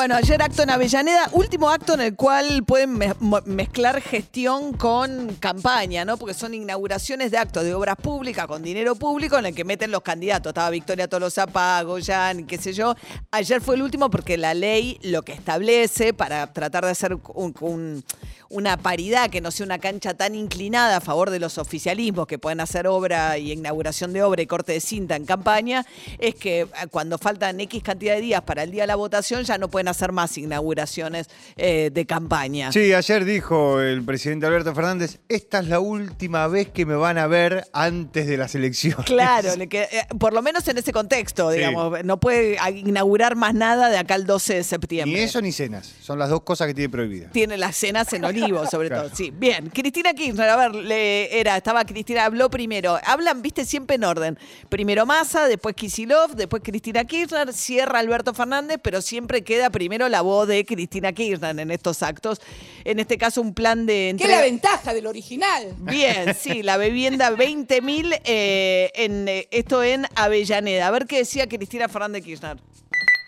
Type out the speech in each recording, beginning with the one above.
Bueno, ayer acto en Avellaneda, último acto en el cual pueden mezclar gestión con campaña, ¿no? Porque son inauguraciones de actos de obras públicas con dinero público en el que meten los candidatos. Estaba Victoria Tolosa Pago, Jan, qué sé yo. Ayer fue el último porque la ley lo que establece para tratar de hacer un- un- una paridad que no sea una cancha tan inclinada a favor de los oficialismos que pueden hacer obra y inauguración de obra y corte de cinta en campaña, es que eh, cuando faltan X cantidad de días para el día de la votación ya no pueden hacer más inauguraciones eh, de campaña. Sí, ayer dijo el presidente Alberto Fernández, esta es la última vez que me van a ver antes de las elecciones. Claro, le que- eh, por lo menos en ese contexto, Sí. digamos, no puede inaugurar más nada de acá al 12 de septiembre. Ni eso ni cenas, son las dos cosas que tiene prohibidas. tiene las cenas en olivo, sobre Claro. todo. Sí, bien. Cristina Kirchner, a ver, le, era, estaba Cristina, habló primero. Hablan, viste, siempre en orden. Primero Massa, después Kisilov, después Cristina Kirchner, cierra Alberto Fernández, pero siempre queda primero la voz de Cristina Kirchner en estos actos. En este caso, un plan de ¿Qué es la ventaja del original? Bien, sí, la vivienda 20.000, eh, en, eh, esto en Avellaneda. A ver qué decía Cristina Fernández Kirchner.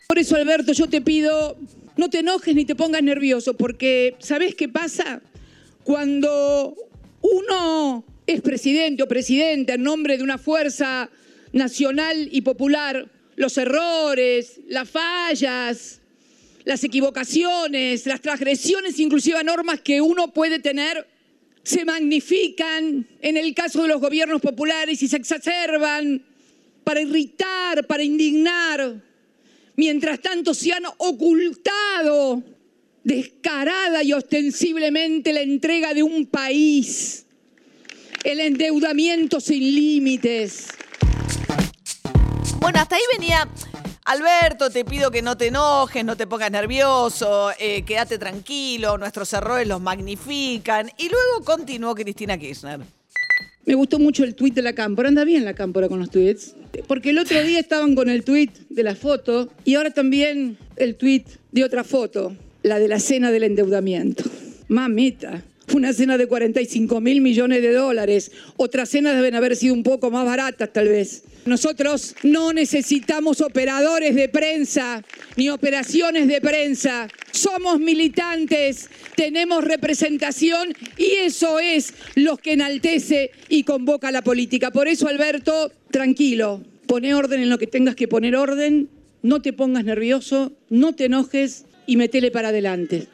Por eso, Alberto, yo te pido, no te enojes ni te pongas nervioso, porque ¿sabés qué pasa? Cuando uno es presidente o presidenta en nombre de una fuerza nacional y popular, los errores, las fallas, las equivocaciones, las transgresiones inclusive a normas que uno puede tener, se magnifican en el caso de los gobiernos populares y se exacerban para irritar, para indignar. Mientras tanto se han ocultado descarada y ostensiblemente la entrega de un país, el endeudamiento sin límites. Bueno, hasta ahí venía. Alberto, te pido que no te enojes, no te pongas nervioso, eh, quédate tranquilo, nuestros errores los magnifican. Y luego continuó Cristina Kirchner. Me gustó mucho el tuit de la cámpora. Anda bien la cámpora con los tuits. Porque el otro día estaban con el tuit de la foto y ahora también el tuit de otra foto, la de la cena del endeudamiento. Mamita. Una cena de 45 mil millones de dólares. Otras cenas deben haber sido un poco más baratas, tal vez. Nosotros no necesitamos operadores de prensa ni operaciones de prensa. Somos militantes, tenemos representación y eso es lo que enaltece y convoca la política. Por eso, Alberto, tranquilo, pone orden en lo que tengas que poner orden, no te pongas nervioso, no te enojes y metele para adelante.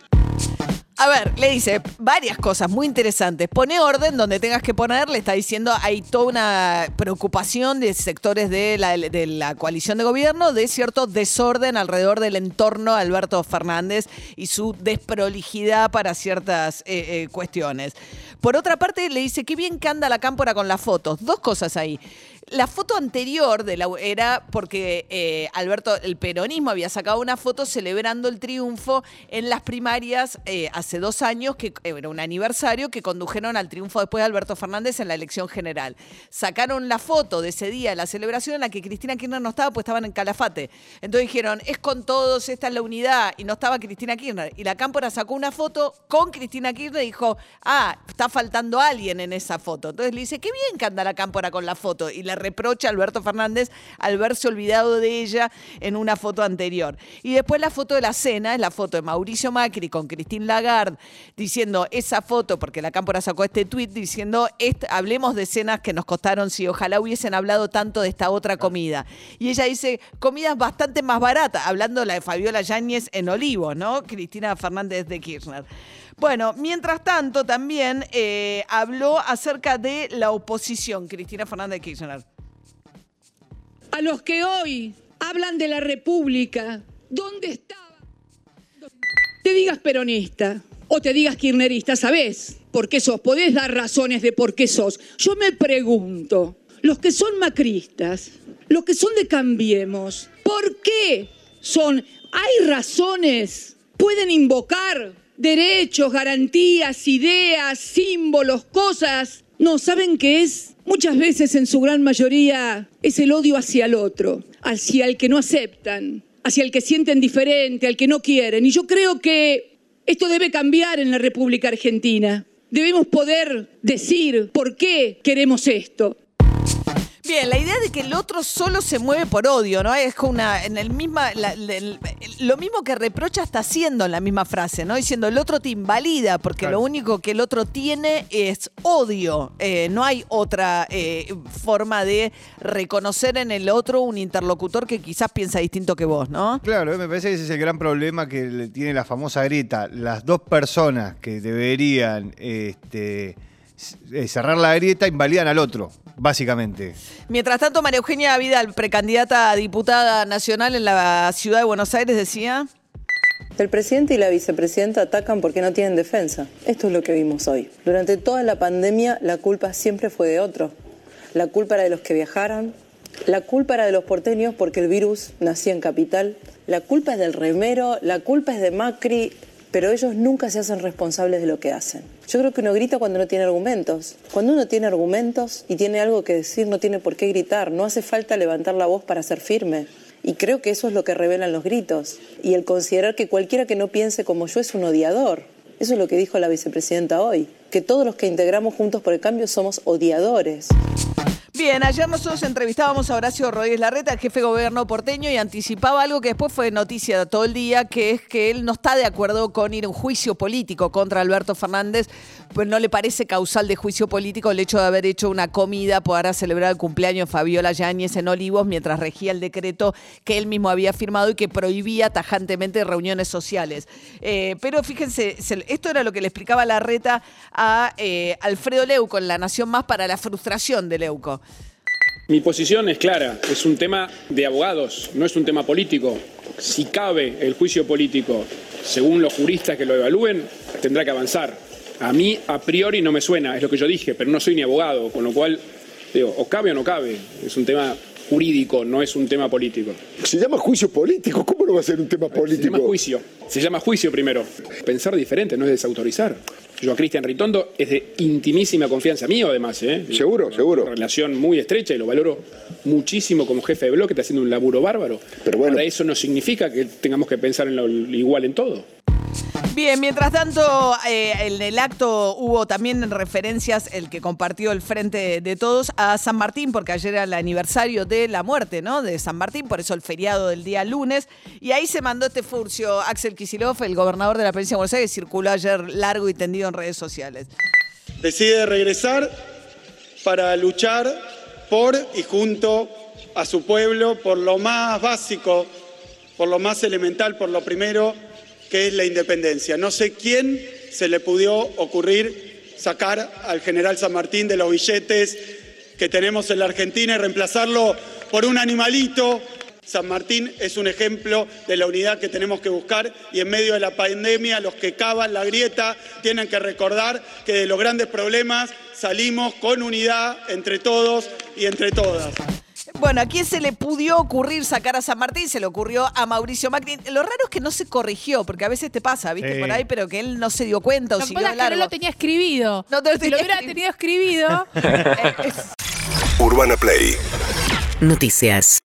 A ver, le dice varias cosas muy interesantes. Pone orden donde tengas que poner, le está diciendo, hay toda una preocupación de sectores de la, de la coalición de gobierno de cierto desorden alrededor del entorno de Alberto Fernández y su desprolijidad para ciertas eh, eh, cuestiones. Por otra parte, le dice, qué bien que anda la cámpora con las fotos. Dos cosas ahí. La foto anterior la, era porque eh, Alberto, el peronismo había sacado una foto celebrando el triunfo en las primarias eh, hace dos años, que era un aniversario, que condujeron al triunfo después de Alberto Fernández en la elección general. Sacaron la foto de ese día, la celebración, en la que Cristina Kirchner no estaba, pues estaban en Calafate. Entonces dijeron, es con todos, esta es la unidad, y no estaba Cristina Kirchner. Y la Cámpora sacó una foto con Cristina Kirchner y dijo, ah, está faltando alguien en esa foto. Entonces le dice, qué bien que anda la Cámpora con la foto. Y le reprocha a Alberto Fernández al verse olvidado de ella en una foto anterior. Y después la foto de la cena, es la foto de Mauricio Macri con Christine Lagarde, diciendo esa foto, porque la Cámpora sacó este tuit diciendo, "Est- hablemos de cenas que nos costaron si ojalá hubiesen hablado tanto de esta otra comida. Y ella dice, comidas bastante más baratas, hablando de la de Fabiola Yáñez en Olivos, ¿no? Cristina Fernández de Kirchner. Bueno, mientras tanto también eh, habló acerca de la oposición, Cristina Fernández de Kirchner. A los que hoy hablan de la República, ¿dónde estaban? Te digas peronista o te digas kirchnerista, ¿sabés por qué sos? Podés dar razones de por qué sos. Yo me pregunto, los que son macristas, los que son de Cambiemos, ¿por qué son? ¿Hay razones? ¿Pueden invocar derechos, garantías, ideas, símbolos, cosas. No, ¿saben qué es? Muchas veces en su gran mayoría es el odio hacia el otro, hacia el que no aceptan, hacia el que sienten diferente, al que no quieren. Y yo creo que esto debe cambiar en la República Argentina. Debemos poder decir por qué queremos esto. Bien, la idea de que el otro solo se mueve por odio, ¿no? Es como una, en el misma, la- la- el- lo mismo que reprocha está haciendo en la misma frase, ¿no? Diciendo el otro te invalida porque Claro. lo único que el otro tiene es odio. Eh, no hay otra eh, forma de reconocer en el otro un interlocutor que quizás piensa distinto que vos, ¿no? Claro, me parece que ese es el gran problema que tiene la famosa grieta. Las dos personas que deberían este, cerrar la grieta invalidan al otro, básicamente. Mientras tanto, María Eugenia Vidal, precandidata a diputada nacional en la ciudad de Buenos Aires, decía... El presidente y la vicepresidenta atacan porque no tienen defensa. Esto es lo que vimos hoy. Durante toda la pandemia la culpa siempre fue de otro. La culpa era de los que viajaron, la culpa era de los porteños porque el virus nacía en capital, la culpa es del remero, la culpa es de Macri, pero ellos nunca se hacen responsables de lo que hacen. Yo creo que uno grita cuando no tiene argumentos. Cuando uno tiene argumentos y tiene algo que decir, no tiene por qué gritar. No hace falta levantar la voz para ser firme. Y creo que eso es lo que revelan los gritos. Y el considerar que cualquiera que no piense como yo es un odiador. Eso es lo que dijo la vicepresidenta hoy. Que todos los que integramos Juntos por el Cambio somos odiadores. Bien, ayer nosotros entrevistábamos a Horacio Rodríguez Larreta, el jefe de gobierno porteño, y anticipaba algo que después fue noticia todo el día, que es que él no está de acuerdo con ir a un juicio político contra Alberto Fernández, pues no le parece causal de juicio político el hecho de haber hecho una comida para celebrar el cumpleaños de Fabiola Yáñez en Olivos mientras regía el decreto que él mismo había firmado y que prohibía tajantemente reuniones sociales. Eh, pero fíjense, se- esto era lo que le explicaba Larreta a eh, Alfredo Leuco en La Nación Más para la frustración de Leuco. Mi posición es clara, es un tema de abogados, no es un tema político. Si cabe el juicio político, según los juristas que lo evalúen, tendrá que avanzar. A mí, a priori, no me suena, es lo que yo dije, pero no soy ni abogado, con lo cual, digo, o cabe o no cabe. Es un tema jurídico, no es un tema político. Se llama juicio político, ¿cómo no va a ser un tema Se llama político? juicio. Se llama juicio primero. Pensar diferente, no es desautorizar. Yo a Cristian Ritondo es de intimísima confianza mío, además. ¿eh? Seguro, seguro. Una relación muy estrecha y lo valoro muchísimo como jefe de bloque, está haciendo un laburo bárbaro. Pero bueno. Ahora, eso no significa que tengamos que pensar en lo igual en todo. Bien, mientras tanto, eh, en el acto hubo también referencias, el que compartió el Frente de Todos, a San Martín, porque ayer era el aniversario de la muerte, ¿no? De San Martín, por eso el feriado del día lunes. Y ahí se mandó este furcio. Axel Kicillof, el gobernador de la provincia de Buenos Aires, circuló ayer largo y tendido en redes sociales. decide regresar para luchar por y junto a su pueblo por lo más básico, por lo más elemental, por lo primero, que es la independencia. No sé quién se le pudió ocurrir sacar al general San Martín de los billetes que tenemos en la Argentina y reemplazarlo por un animalito. San Martín es un ejemplo de la unidad que tenemos que buscar y en medio de la pandemia los que cavan la grieta tienen que recordar que de los grandes problemas salimos con unidad entre todos y entre todas. Bueno, ¿a quién se le pudió ocurrir sacar a San Martín? Se le ocurrió a Mauricio Macri. Lo raro es que no se corrigió, porque a veces te pasa, ¿viste? Sí. Por ahí, pero que él no se dio cuenta o siguió es que no largo. lo tenía escribido. No te lo si lo tenía hubiera tenido escribido, Urbana Play Noticias.